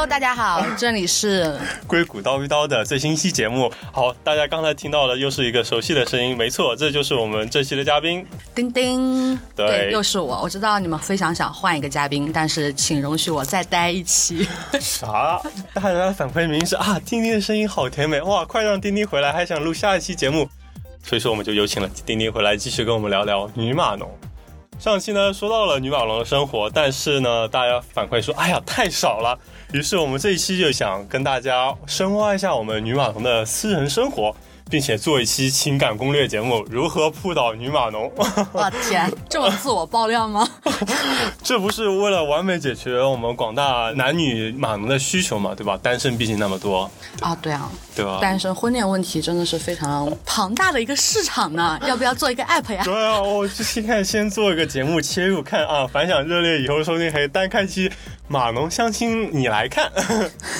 Hello，大家好，这里是硅谷叨逼叨的最新一期节目。好，大家刚才听到的又是一个熟悉的声音，没错，这就是我们这期的嘉宾。丁丁，对又是我。我知道你们非常想换一个嘉宾，但是请容许我再待一期。啥？大家的反馈明明是啊，丁丁的声音好甜美，哇，快让丁丁回来，还想录下一期节目。所以说，我们就有请了丁丁回来，继续跟我们聊聊女码农。上期呢说到了女码农的生活，但是呢，大家反馈说，哎呀，太少了。于是我们这一期就想跟大家深挖一下我们女码农的私人生活。并且做一期情感攻略节目，如何扑倒女码农？我天，这么自我爆料吗？这不是为了完美解决我们广大男女码农的需求嘛？对吧？单身毕竟那么多啊，对啊，对吧？单身婚恋问题真的是非常庞大的一个市场呢，要不要做一个 app 呀？对啊，我就先看先做一个节目切入看啊，反响热烈以后收听可以单开期码农相亲，你来看。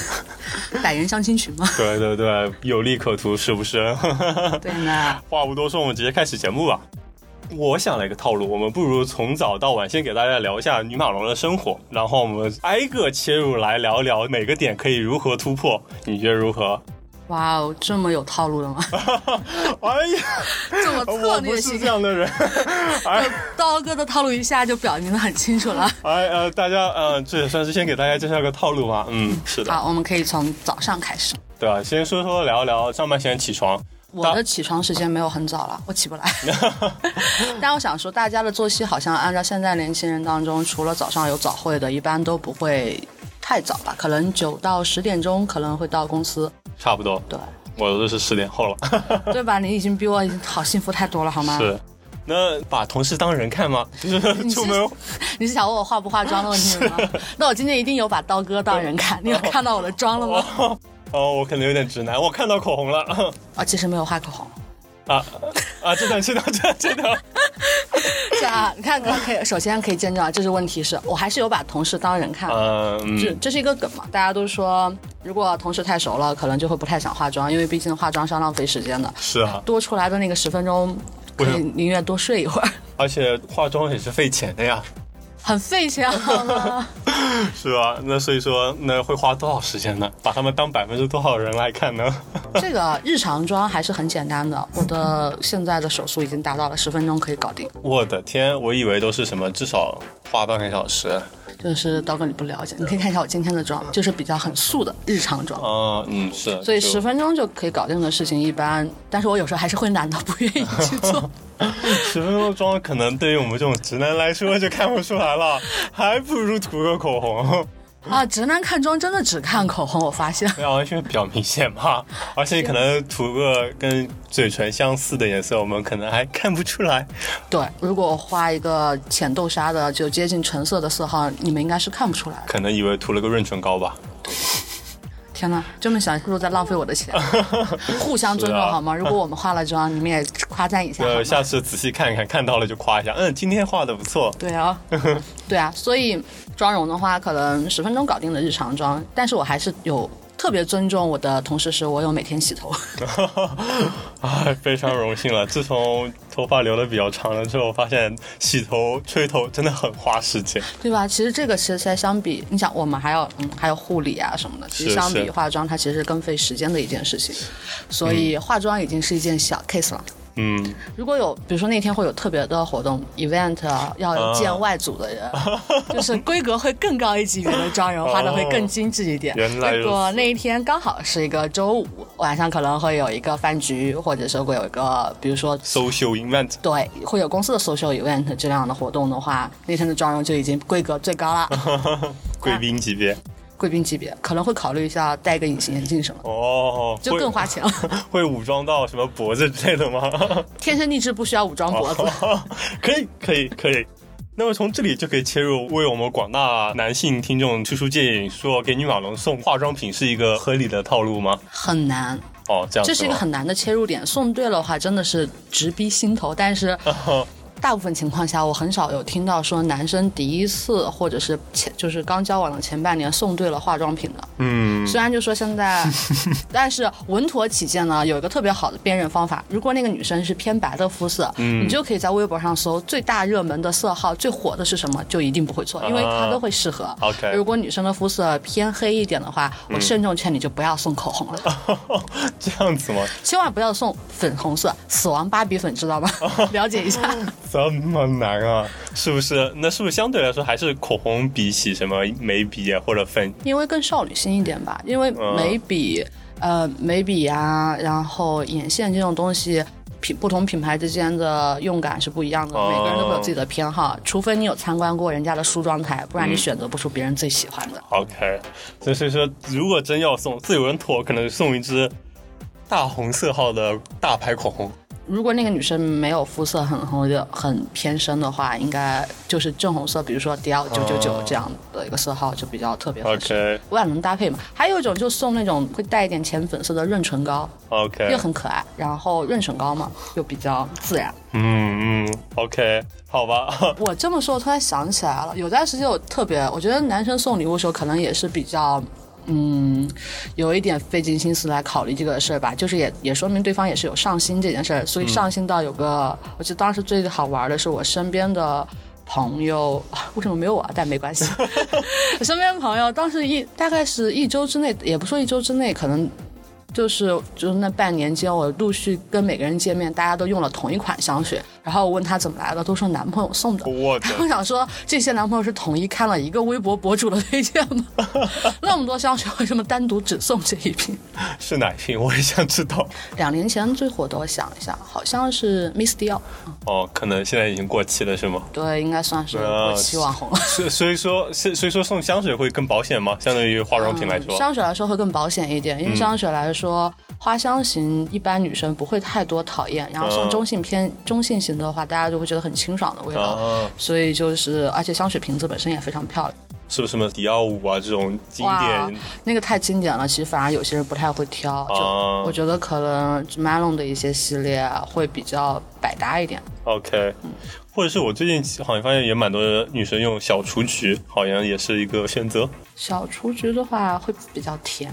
百人相亲群吗？对对对，有利可图，是不是？对呢。话不多说，我们直接开始节目吧。我想了一个套路，我们不如从早到晚先给大家聊一下女马龙的生活，然后我们挨个切入来聊聊每个点可以如何突破，你觉得如何？哇哦，这么有套路的吗？哎呀，这么策略性这样的人，刀哥的套路一下就表明的很清楚了。哎呃，大家呃，这也算是先给大家介绍个套路吧。嗯，是的。好，我们可以从早上开始。对啊，先说说聊一聊上班前起床。我的起床时间没有很早了，我起不来。但我想说，大家的作息好像按照现在年轻人当中，除了早上有早会的，一般都不会太早吧？可能九到十点钟可能会到公司。差不多，对，我都是十点后了，对吧？你已经比我好幸福太多了，好吗？是，那把同事当人看吗？出门，你是想问我化不化妆的问题吗？那我今天一定有把刀哥当人看，你有看到我的妆了吗？哦，我可能有点直男，我看到口红了。啊，其实没有画口红。啊啊！这段这段这这段，是啊，你看，可以首先可以见证啊，这是问题是我还是有把同事当人看。嗯，这这是一个梗嘛？大家都说，如果同事太熟了，可能就会不太想化妆，因为毕竟化妆是要浪费时间的。是啊，多出来的那个十分钟，可以宁愿多睡一会儿。而且化妆也是费钱的呀。很费钱，好吗？是吧？那所以说，那会花多少时间呢？把他们当百分之多少人来看呢？这个日常妆还是很简单的，我的现在的手速已经达到了十分钟可以搞定。我的天，我以为都是什么至少花半个小时。就是刀哥你不了解，你可以看一下我今天的妆，就是比较很素的日常妆。嗯嗯是。所以十分钟就可以搞定的事情一般，但是我有时候还是会懒得不愿意去做。十分钟妆可能对于我们这种直男来说就看不出来了，还不如涂个口红。啊，直男看妆真的只看口红，我发现。对啊，完全比较明显嘛，而且你可能涂个跟嘴唇相似的颜色，我们可能还看不出来。对，如果画一个浅豆沙的，就接近橙色的色号，你们应该是看不出来。可能以为涂了个润唇膏吧。天哪，这么想是不是在浪费我的钱？互相尊重好吗？如果我们化了妆，你们也夸赞一下。呃，下次仔细看看，看到了就夸一下。嗯，今天画的不错。对啊，对啊，所以妆容的话，可能十分钟搞定的日常妆，但是我还是有。特别尊重我的同事，是我有每天洗头。哎，非常荣幸了。自从头发留的比较长了之后，发现洗头、吹头真的很花时间，对吧？其实这个其实相比，你想，我们还要嗯，还有护理啊什么的，其实相比化妆，它其实更费时间的一件事情。所以化妆已经是一件小 case 了。嗯，如果有，比如说那天会有特别的活动，event 要见外组的人，就是规格会更高一级别的妆容，画的会更精致一点。如果那一天刚好是一个周五晚上，可能会有一个饭局，或者是会有一个，比如说 social event，对，会有公司的 social event 这样的活动的话，那天的妆容就已经规格最高了，贵宾级别。贵宾级别可能会考虑一下戴个隐形眼镜什么哦，就更花钱了。会武装到什么脖子之类的吗？天生丽质不需要武装脖子。可以可以可以。那么从这里就可以切入，为我们广大男性听众出出建议，说给女马龙送化妆品是一个合理的套路吗？很难哦，这样这是一个很难的切入点。送对了的话，真的是直逼心头。但是。大部分情况下，我很少有听到说男生第一次或者是前就是刚交往的前半年送对了化妆品的。嗯，虽然就说现在，但是稳妥起见呢，有一个特别好的辨认方法。如果那个女生是偏白的肤色，嗯你就可以在微博上搜最大热门的色号，最火的是什么，就一定不会错，因为它都会适合。OK，如果女生的肤色偏黑一点的话，我慎重劝你就不要送口红了。这样子吗？千万不要送粉红色，死亡芭比粉，知道吗？了解一下。这么难啊？是不是？那是不是相对来说还是口红比起什么眉笔或者粉？因为更少女心一点吧。因为眉笔，呃，眉笔啊，然后眼线这种东西，品不同品牌之间的用感是不一样的。每个人都会有自己的偏好，除非你有参观过人家的梳妆台，不然你选择不出别人最喜欢的。OK，所以说，如果真要送，自有人妥，可能送一支大红色号的大牌口红。如果那个女生没有肤色很红的很偏深的话，应该就是正红色，比如说迪奥九九九这样的一个色号就比较特别合适，万能搭配嘛。还有一种就送那种会带一点浅粉色的润唇膏，OK，又很可爱，然后润唇膏嘛又比较自然。嗯嗯，OK，好吧。我这么说，我突然想起来了，有段时间我特别，我觉得男生送礼物的时候可能也是比较。嗯，有一点费尽心思来考虑这个事儿吧，就是也也说明对方也是有上心这件事儿，所以上心到有个，我记得当时最好玩的是我身边的朋友，为什么没有我？但没关系，我 身边朋友当时一大概是一周之内，也不说一周之内，可能。就是就是那半年间，我陆续跟每个人见面，大家都用了同一款香水。然后我问他怎么来的，都说男朋友送的。我我想说，这些男朋友是统一看了一个微博博主的推荐吗？那么多香水，为什么单独只送这一瓶？是哪一瓶？我也想知道。两年前最火的，我想一下，好像是 Miss Dior。哦，可能现在已经过期了，是吗？对，应该算是过期网红了。所所以说，所所以说送香水会更保险吗？相对于化妆品来说，香水来说会更保险一点，因为香水来说。说花香型一般女生不会太多讨厌，然后像中性偏中性型的话，大家就会觉得很清爽的味道。所以就是，而且香水瓶子本身也非常漂亮。是不是什么迪奥五啊这种经典？那个太经典了，其实反而有些人不太会挑。就我觉得可能 Malone 的一些系列会比较百搭一点。OK，或者是我最近好像发现也蛮多女生用小雏菊，好像也是一个选择。小雏菊的话会比较甜。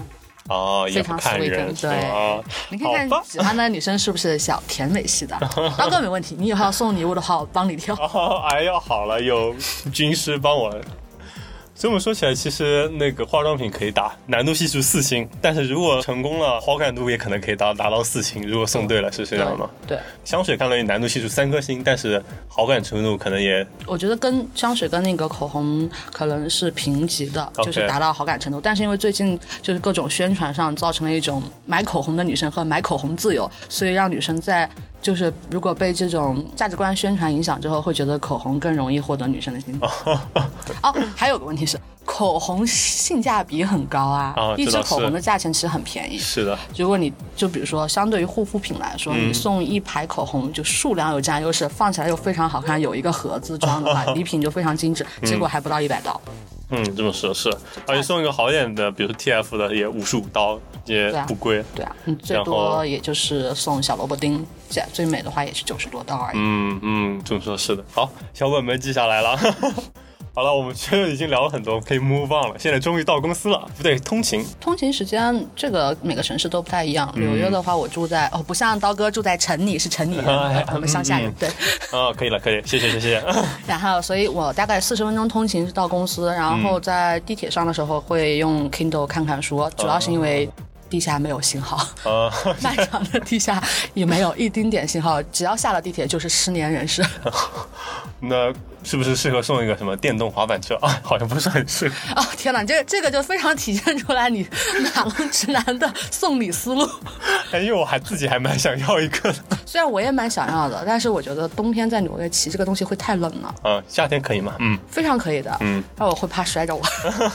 哦，非常 sweet，对，你看看喜欢的女生是不是小甜美系的？刀哥没问题，你以后要送礼物的话，我帮你挑。哎呀，好了，有军师帮我。这么说起来，其实那个化妆品可以打难度系数四星，但是如果成功了，好感度也可能可以达达到四星。如果送对了，是这样吗？对。香水看来难度系数三颗星，但是好感程度可能也……我觉得跟香水跟那个口红可能是平级的，就是达到好感程度。但是因为最近就是各种宣传上造成了一种买口红的女生和买口红自由，所以让女生在。就是如果被这种价值观宣传影响之后，会觉得口红更容易获得女生的心。哦，还有个问题是，口红性价比很高啊，一支口红的价钱其实很便宜。是的，如果你就比如说，相对于护肤品来说，你送一排口红，就数量有占优势，放起来又非常好看，有一个盒子装的话，礼品就非常精致，结果还不到一百刀。嗯，这么说，是，而且送一个好点的，比如说 T F 的，也五十五刀，也不贵。对啊，嗯，最多也就是送小萝卜丁，最美的话也是九十多刀而已。嗯嗯，这么说，是的。好，小本本记下来了。好了，我们其实已经聊了很多，可以 move on 了。现在终于到公司了，不对，通勤。通勤时间这个每个城市都不太一样。纽约的话，我住在哦，不像刀哥住在城里，是城里人，我们乡下人。对。哦，可以了，可以，谢谢，谢谢。然后，所以我大概四十分钟通勤到公司，然后在地铁上的时候会用 Kindle 看看书，主要是因为地下没有信号。啊。漫长的地下也没有一丁点信号，只要下了地铁就是失联人士。那。是不是适合送一个什么电动滑板车啊？好像不是很适合。哦天哪，这这个就非常体现出来你马龙直男的送礼思路。哎，因为我还自己还蛮想要一个的。虽然我也蛮想要的，但是我觉得冬天在纽约骑这个东西会太冷了。嗯，夏天可以吗？嗯，非常可以的。嗯，但我会怕摔着我。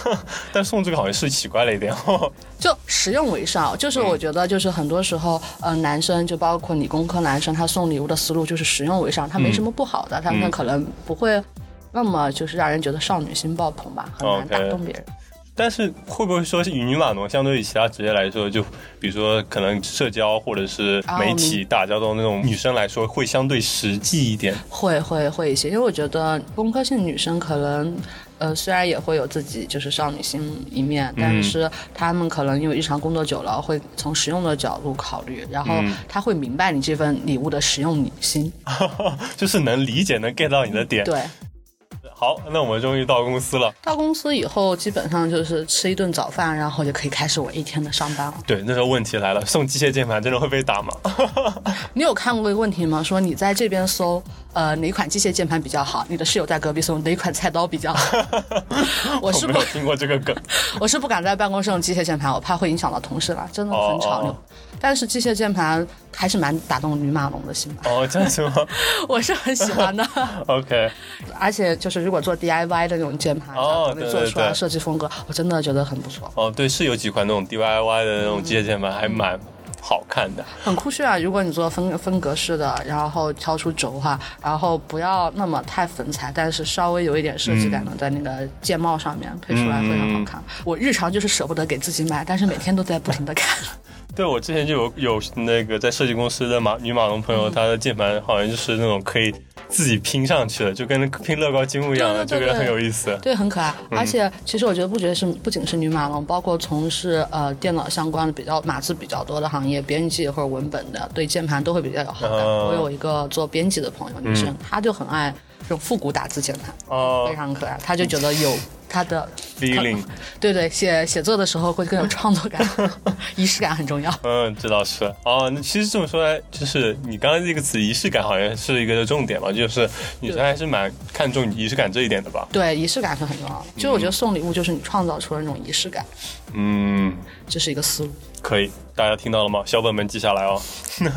但送这个好像是奇怪了一点哦。就实用为上，就是我觉得就是很多时候，呃，男生就包括理工科男生，他送礼物的思路就是实用为上，他没什么不好的，他们可能不会。那么就是让人觉得少女心爆棚吧，很难打动别人。但是会不会说是女码农相对于其他职业来说，就比如说可能社交或者是媒体打交道那种女生来说，会相对实际一点？会会会一些，因为我觉得工科性女生可能。呃，虽然也会有自己就是少女心一面，但是她们可能因为日常工作久了，会从实用的角度考虑，然后她会明白你这份礼物的实用心，就是能理解能 get 到你的点。对。好，那我们终于到公司了。到公司以后，基本上就是吃一顿早饭，然后就可以开始我一天的上班了。对，那时候问题来了，送机械键盘真的会被打吗？你有看过一个问题吗？说你在这边搜，呃，哪款机械键盘比较好？你的室友在隔壁搜哪款菜刀比较好？我是没有听过这个梗。我是不敢在办公室用机械键盘，我怕会影响到同事了，真的很吵。但是机械键盘还是蛮打动女马龙的心吧？哦，这样子吗？我是很喜欢的。OK，而且就是如果做 DIY 的那种键盘，哦，做出来设计风格，我真的觉得很不错。哦，对，是有几款那种 DIY 的那种机械键盘，还蛮好看的，很酷炫啊！如果你做分分格式的，然后挑出轴哈，然后不要那么太粉彩，但是稍微有一点设计感的，在那个键帽上面配出来非常好看。我日常就是舍不得给自己买，但是每天都在不停的看。对，我之前就有有那个在设计公司的马女马龙朋友，她的键盘好像就是那种可以自己拼上去的，就跟拼乐高积木一样的，就觉得很有意思。对，很可爱。而且其实我觉得不觉得是不仅是女马龙，包括从事呃电脑相关的比较码字比较多的行业，编辑或者文本的，对键盘都会比较有好感。我有一个做编辑的朋友，女生，她就很爱这种复古打字键盘，哦，非常可爱。他就觉得有。他的 feeling，对对，写写作的时候会更有创作感，仪式感很重要。嗯，这倒是。哦，那其实这么说来，就是你刚刚这个词仪式感好像是一个重点吧，就是女生还是蛮看重仪式感这一点的吧？对，仪式感是很重要的。就我觉得送礼物就是你创造出了那种仪式感。嗯，这是一个思路。可以，大家听到了吗？小本本记下来哦。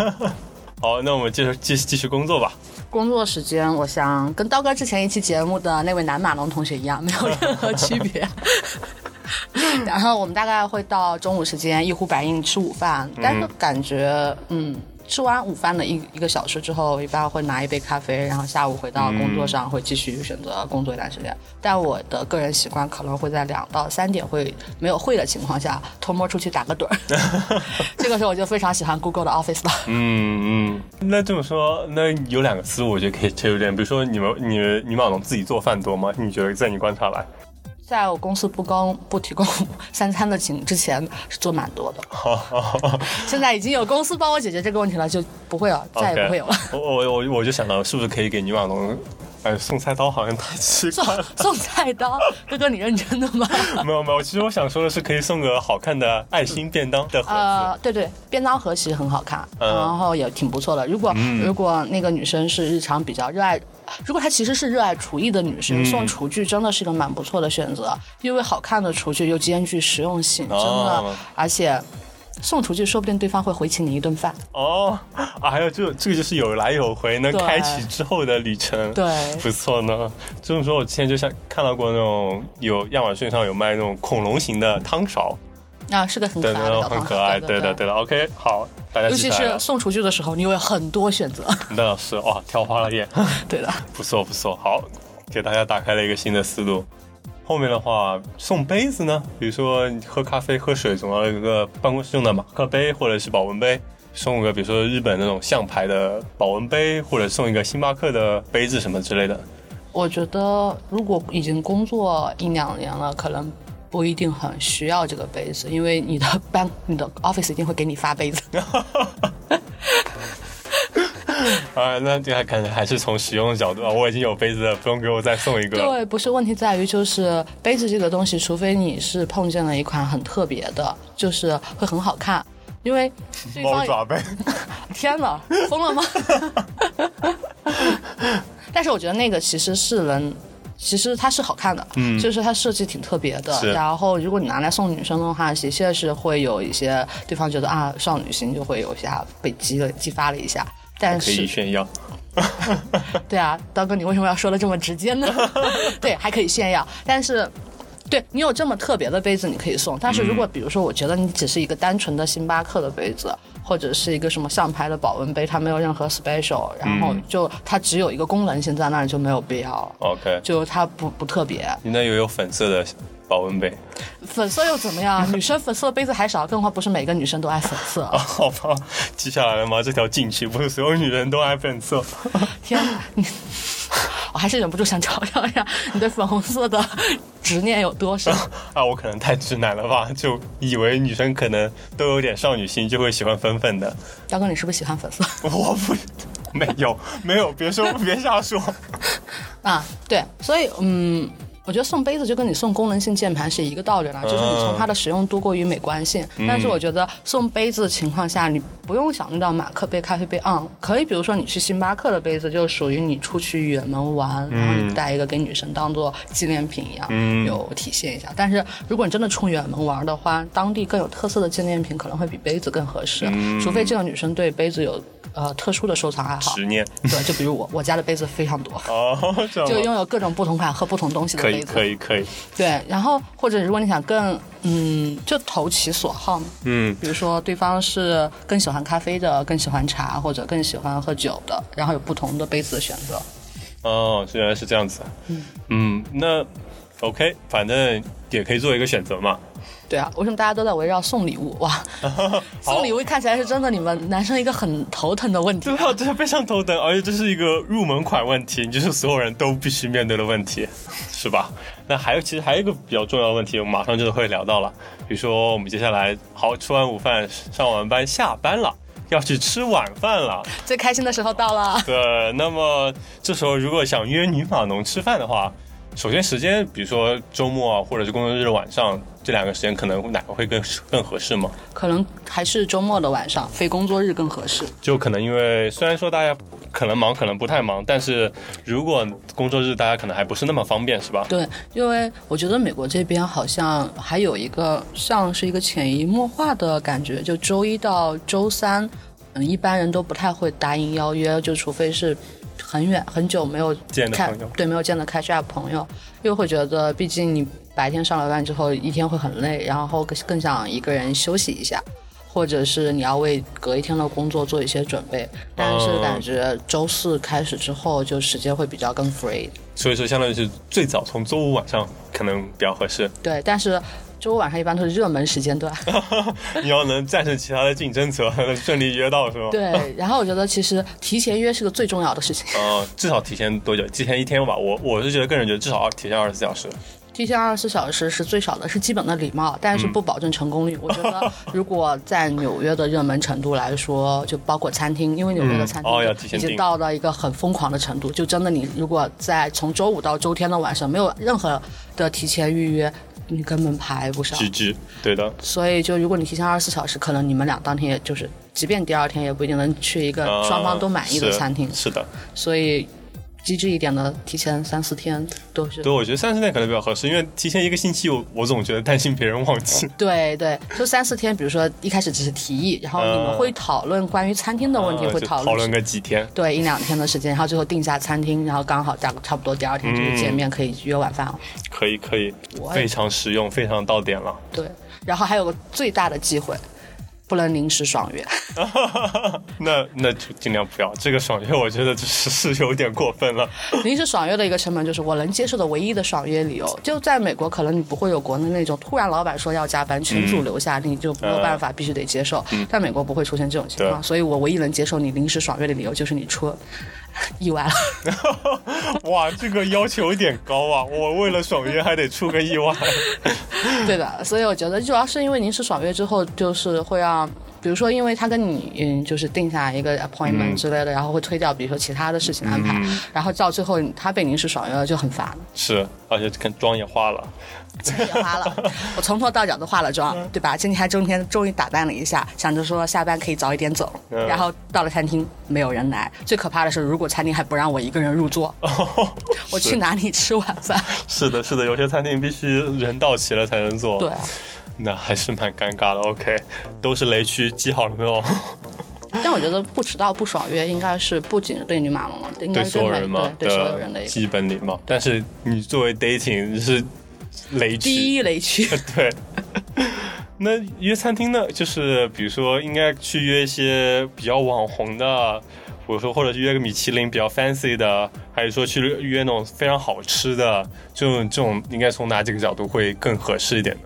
好，那我们接着继继续工作吧。工作时间，我想跟刀哥之前一期节目的那位南马龙同学一样，没有任何区别。然后我们大概会到中午时间一呼百应吃午饭，但是感觉嗯。吃完午饭的一一个小时之后，一般会拿一杯咖啡，然后下午回到工作上会继续选择工作一段时间。但我的个人习惯可能会在两到三点会没有会的情况下偷摸出去打个盹儿。这个时候我就非常喜欢 Google 的 Office 了。嗯嗯，那这么说，那有两个思路我觉得可以切入点，比如说你们你们你马龙自己做饭多吗？你觉得在你观察来？在我公司不供不提供 三餐的情之前是做蛮多的，现在已经有公司帮我解决这个问题了，就不会了，再也不会有了。我我我我就想到，是不是可以给女网龙，哎，送菜刀好像太奇怪了。送菜刀，哥哥你认真的吗？没有没有，其实我想说的是，可以送个好看的爱心便当的盒子。呃，对对，便当盒其实很好看，然后也挺不错的。如果如果那个女生是日常比较热爱。如果她其实是热爱厨艺的女生，送厨具真的是一个蛮不错的选择，因为好看的厨具又兼具实用性，真的，而且送厨具说不定对方会回请你一顿饭。哦，啊，还有这这个就是有来有回，能开启之后的旅程，对，不错呢。这么说，我之前就像看到过那种有亚马逊上有卖那种恐龙型的汤勺。啊，是个很可爱的很可爱，对的，对的。OK，好，大家尤其是送厨具的时候，你有很多选择。那是哇，挑花了眼。对的，不错不错，好，给大家打开了一个新的思路。后面的话，送杯子呢，比如说喝咖啡、喝水，总要有一个办公室用的马克杯或者是保温杯，送个比如说日本那种象牌的保温杯，或者送一个星巴克的杯子什么之类的。我觉得，如果已经工作一两年了，可能。不一定很需要这个杯子，因为你的 班、你的 office 一定会给你发杯子。啊，那这还感觉还是从实用的角度啊，我已经有杯子了，不用给我再送一个。对，不是问题在于就是杯子这个东西，除非你是碰见了一款很特别的，就是会很好看，因为猫爪杯。天哪，疯了吗？但是我觉得那个其实是能。其实它是好看的，嗯，就是它设计挺特别的。然后如果你拿来送女生的话，的确是会有一些对方觉得啊，少女心就会有下被激了激发了一下。但是可以炫耀。对啊，刀哥，你为什么要说的这么直接呢？对，还可以炫耀。但是，对你有这么特别的杯子，你可以送。但是如果比如说，我觉得你只是一个单纯的星巴克的杯子。或者是一个什么上牌的保温杯，它没有任何 special，然后就它只有一个功能性在那儿就没有必要。OK，就它不不特别。你那有有粉色的保温杯。粉色又怎么样？女生粉色的杯子还少，更何况不是每个女生都爱粉色。好吧，记下来了吗？这条禁区不是所有女人都爱粉色。天，你，我还是忍不住想瞧瞧呀，你对粉红色的执念有多深？啊，我可能太直男了吧，就以为女生可能都有点少女心，就会喜欢粉粉的。大哥，你是不是喜欢粉色？我不，没有，没有，别说，别瞎说。啊，对，所以，嗯。我觉得送杯子就跟你送功能性键盘是一个道理了，就是你从它的使用度过于美观性。但是我觉得送杯子的情况下，你不用想虑到马克杯、咖啡杯，嗯，可以，比如说你去星巴克的杯子，就属于你出去远门玩，然后你带一个给女生当做纪念品一样，有体现一下。但是如果你真的出远门玩的话，当地更有特色的纪念品可能会比杯子更合适，除非这个女生对杯子有。呃，特殊的收藏爱好，执念，对，就比如我，我家的杯子非常多，哦，就拥有各种不同款喝不同东西的杯子，可以，可以，可以，对，然后或者如果你想更，嗯，就投其所好嘛，嗯，比如说对方是更喜欢咖啡的，更喜欢茶，或者更喜欢喝酒的，然后有不同的杯子的选择，哦，原来是这样子，嗯，嗯，那 OK，反正也可以做一个选择嘛。对啊，为什么大家都在围绕送礼物？哇，送礼物看起来是真的，你们男生一个很头疼的问题。对啊，这是非常头疼，而且这是一个入门款问题，就是所有人都必须面对的问题，是吧？那还有，其实还有一个比较重要的问题，我们马上就会聊到了。比如说，我们接下来好吃完午饭，上完班下班了，要去吃晚饭了，最开心的时候到了。对，那么这时候如果想约女码农吃饭的话，首先时间，比如说周末啊，或者是工作日晚上。这两个时间可能哪个会更更合适吗？可能还是周末的晚上，非工作日更合适。就可能因为虽然说大家可能忙，可能不太忙，但是如果工作日大家可能还不是那么方便，是吧？对，因为我觉得美国这边好像还有一个像是一个潜移默化的感觉，就周一到周三，嗯，一般人都不太会答应邀约，就除非是。很远很久没有见的朋友，对，没有见的 catch up 朋友，又会觉得，毕竟你白天上了班之后，一天会很累，然后更更想一个人休息一下，或者是你要为隔一天的工作做一些准备。但是感觉周四开始之后，就时间会比较更 free。所以说，相当于是最早从周五晚上可能比较合适。对，但是。周五晚上一般都是热门时间段，你要能战胜其他的竞争者，能顺利约到是吗？对，然后我觉得其实提前约是个最重要的事情。嗯，至少提前多久？提前一天吧。我我是觉得个人觉得至少要提前二十四小时。提前二十四小时是最少的，是基本的礼貌，但是不保证成功率。我觉得如果在纽约的热门程度来说，就包括餐厅，因为纽约的餐厅已经到了一个很疯狂的程度，就真的你如果在从周五到周天的晚上没有任何的提前预约。你根本排不上，对的。所以，就如果你提前二十四小时，可能你们俩当天也就是，即便第二天也不一定能去一个双方都满意的餐厅。是的。所以。机智一点的，提前三四天都是。对，我觉得三四天可能比较合适，因为提前一个星期，我我总觉得担心别人忘记。对对，就三四天，比如说一开始只是提议，然后你们会讨论关于餐厅的问题，会讨论讨论个几天。对，一两天的时间，然后最后定下餐厅，然后刚好大差不多第二天就是见面，可以约晚饭了。可以可以，非常实用，非常到点了。对，然后还有个最大的机会。不能临时爽约，那那就尽量不要。这个爽约，我觉得是是有点过分了。临时爽约的一个成本就是我能接受的唯一的爽约理由。就在美国，可能你不会有国内那种突然老板说要加班，群主留下你就没有办法，必须得接受。但美国不会出现这种情况，所以我唯一能接受你临时爽约的理由就是你出。意外了，哇，这个要求有点高啊！我为了爽约还得出个意外，对的，所以我觉得主要是因为临时爽约之后，就是会让。比如说，因为他跟你嗯，就是定下一个 appointment 之类的，然后会推掉，比如说其他的事情安排，然后到最后他被临时爽约了就很烦。是，而且跟妆也化了，妆也花了，我从头到脚都化了妆，对吧？今天还中天终于打扮了一下，想着说下班可以早一点走，然后到了餐厅没有人来，最可怕的是如果餐厅还不让我一个人入座，我去哪里吃晚饭？是的，是的，有些餐厅必须人到齐了才能坐。对。那还是蛮尴尬的。OK，都是雷区，记好了没有？但我觉得不迟到不爽约应该是不仅对女马龙了，对所有人嘛，对所有人的基本礼貌。但是你作为 dating 是雷区，第一雷区。对。那约餐厅呢？就是比如说，应该去约一些比较网红的，或者说或者约个米其林比较 fancy 的，还是说去约那种非常好吃的，这种这种应该从哪几个角度会更合适一点呢？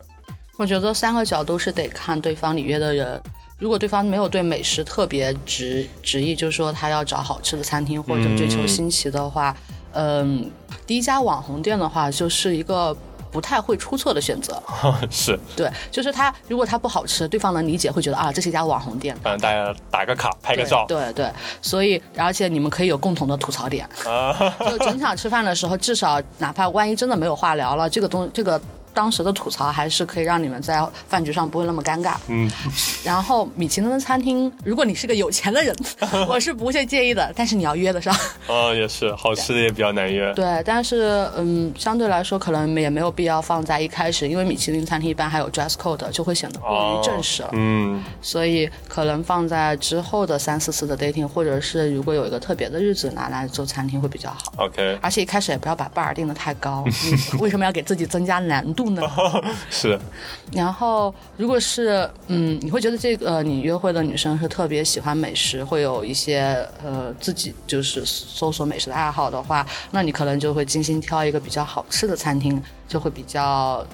我觉得三个角度是得看对方你约的人。如果对方没有对美食特别执执意，就是说他要找好吃的餐厅或者追求新奇的话，嗯，第一家网红店的话就是一个不太会出错的选择。是，对，就是他如果他不好吃，对方能理解，会觉得啊，这是一家网红店，嗯大家打个卡拍个照。对对，所以而且你们可以有共同的吐槽点，就整场吃饭的时候，至少哪怕万一真的没有话聊了，这个东这个。当时的吐槽还是可以让你们在饭局上不会那么尴尬。嗯，然后米其林的餐厅，如果你是个有钱的人，我是不会介意的。但是你要约得上。啊，也是，好吃的也比较难约。对，但是嗯，相对来说可能也没有必要放在一开始，因为米其林餐厅一般还有 dress code，就会显得过于正式了。嗯，所以可能放在之后的三四次的 dating，或者是如果有一个特别的日子拿来做餐厅会比较好。OK。而且一开始也不要把 bar 定的太高，为什么要给自己增加难度？度呢？是，然后如果是嗯，你会觉得这个你约会的女生是特别喜欢美食，会有一些呃自己就是搜索美食的爱好的话，那你可能就会精心挑一个比较好吃的餐厅，就会比较。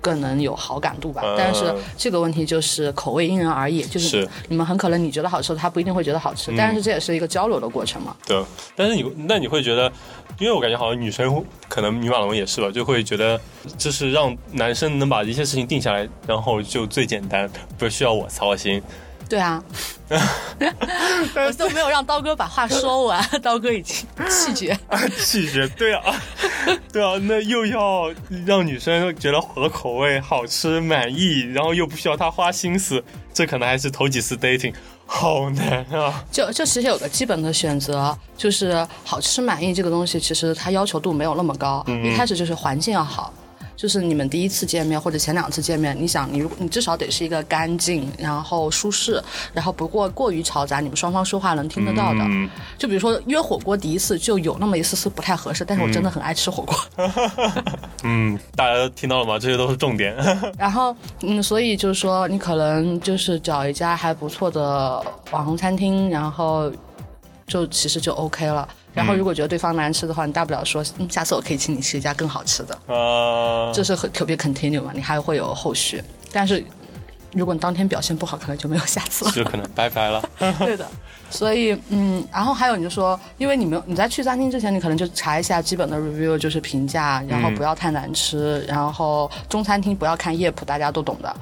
更能有好感度吧，但是这个问题就是口味因人而异，就是。你们很可能你觉得好吃，他不一定会觉得好吃，但是这也是一个交流的过程嘛。对，但是你那你会觉得，因为我感觉好像女生可能女马龙也是吧，就会觉得就是让男生能把一些事情定下来，然后就最简单，不需要我操心。对啊，我都没有让刀哥把话说完，刀哥已经气绝，气绝。对啊，对啊，那又要让女生觉得合口味、好吃、满意，然后又不需要她花心思，这可能还是头几次 dating，好难啊。就就其实有个基本的选择，就是好吃满意这个东西，其实它要求度没有那么高，一开始就是环境要好。就是你们第一次见面或者前两次见面，你想你如你至少得是一个干净，然后舒适，然后不过过于嘈杂，你们双方说话能听得到的。就比如说约火锅第一次就有那么一丝丝不太合适，但是我真的很爱吃火锅。嗯，大家都听到了吗？这些都是重点。然后嗯，所以就是说你可能就是找一家还不错的网红餐厅，然后就其实就 OK 了。然后，如果觉得对方难吃的话，你大不了说，嗯，下次我可以请你吃一家更好吃的。啊，这是很特别 continue 嘛，你还会有后续。但是，如果你当天表现不好，可能就没有下次了。就可能拜拜了。对的。所以，嗯，然后还有你就说，因为你没有你在去餐厅之前，你可能就查一下基本的 review，就是评价，然后不要太难吃，然后中餐厅不要看夜谱，大家都懂的。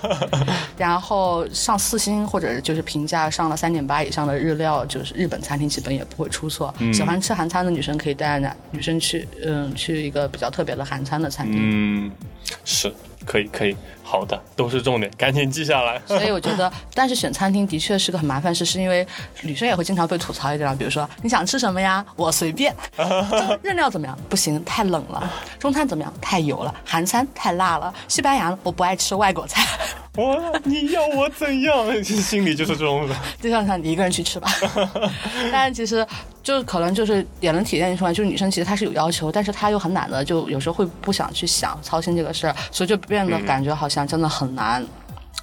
然后上四星或者就是评价上了三点八以上的日料，就是日本餐厅基本也不会出错。喜欢吃韩餐的女生可以带男女生去，嗯，去一个比较特别的韩餐的餐厅。嗯，是。可以可以，好的，都是重点，赶紧记下来。所以我觉得，但是选餐厅的确是个很麻烦事，是因为女生也会经常被吐槽一点，比如说你想吃什么呀，我随便。日料怎么样？不行，太冷了。中餐怎么样？太油了。韩餐太辣了。西班牙我不爱吃外国菜。我你要我怎样？其实心里就是这种。就像像你一个人去吃吧。但其实就可能就是也能体现出来，就是女生其实她是有要求，但是她又很懒的，就有时候会不想去想操心这个事儿，所以就变得感觉好像真的很难。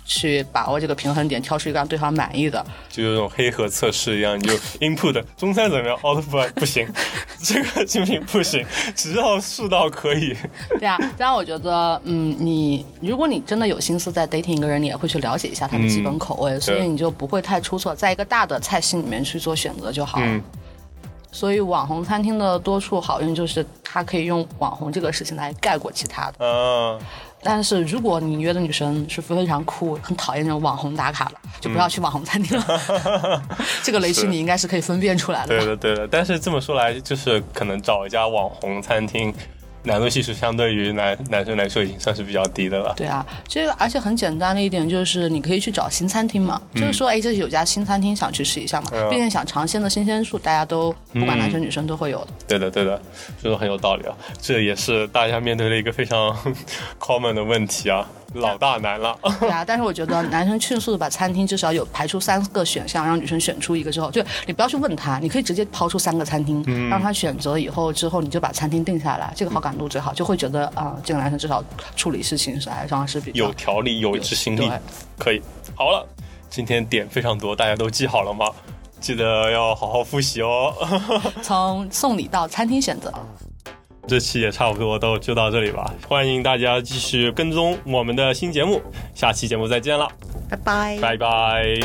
去把握这个平衡点，挑出一个让对方满意的，就有种黑盒测试一样，你就 input 中餐怎么样，output 不行，这个精品？不行，只要试到可以。对啊，当然我觉得，嗯，你如果你真的有心思在 dating 一个人，你也会去了解一下他的基本口味，所以你就不会太出错，在一个大的菜系里面去做选择就好了。所以网红餐厅的多处好用就是它可以用网红这个事情来盖过其他的。嗯。但是如果你约的女生是非常酷、很讨厌那种网红打卡的，就不要去网红餐厅了。这个雷区你应该是可以分辨出来的。对的，对的。但是这么说来，就是可能找一家网红餐厅。难度系数相对于男男生来说已经算是比较低的了。对啊，这个而且很简单的一点就是，你可以去找新餐厅嘛，就是说，哎，这是有家新餐厅想去试一下嘛，毕竟想尝鲜的新鲜度，大家都不管男生女生都会有的。对的，对的，说的很有道理啊。这也是大家面对的一个非常 common 的问题啊，老大难了。对啊，但是我觉得男生迅速的把餐厅至少有排出三个选项，让女生选出一个之后，就你不要去问他，你可以直接抛出三个餐厅，让他选择以后之后，你就把餐厅定下来，这个好感度最好，就会觉得啊，这个男生至少处理事情是还算是比较有条理、有执行力，可以。好了，今天点非常多，大家都记好了吗？记得要好好复习哦。从送礼到餐厅选择，这期也差不多都就到这里吧。欢迎大家继续跟踪我们的新节目，下期节目再见了，拜拜，拜拜。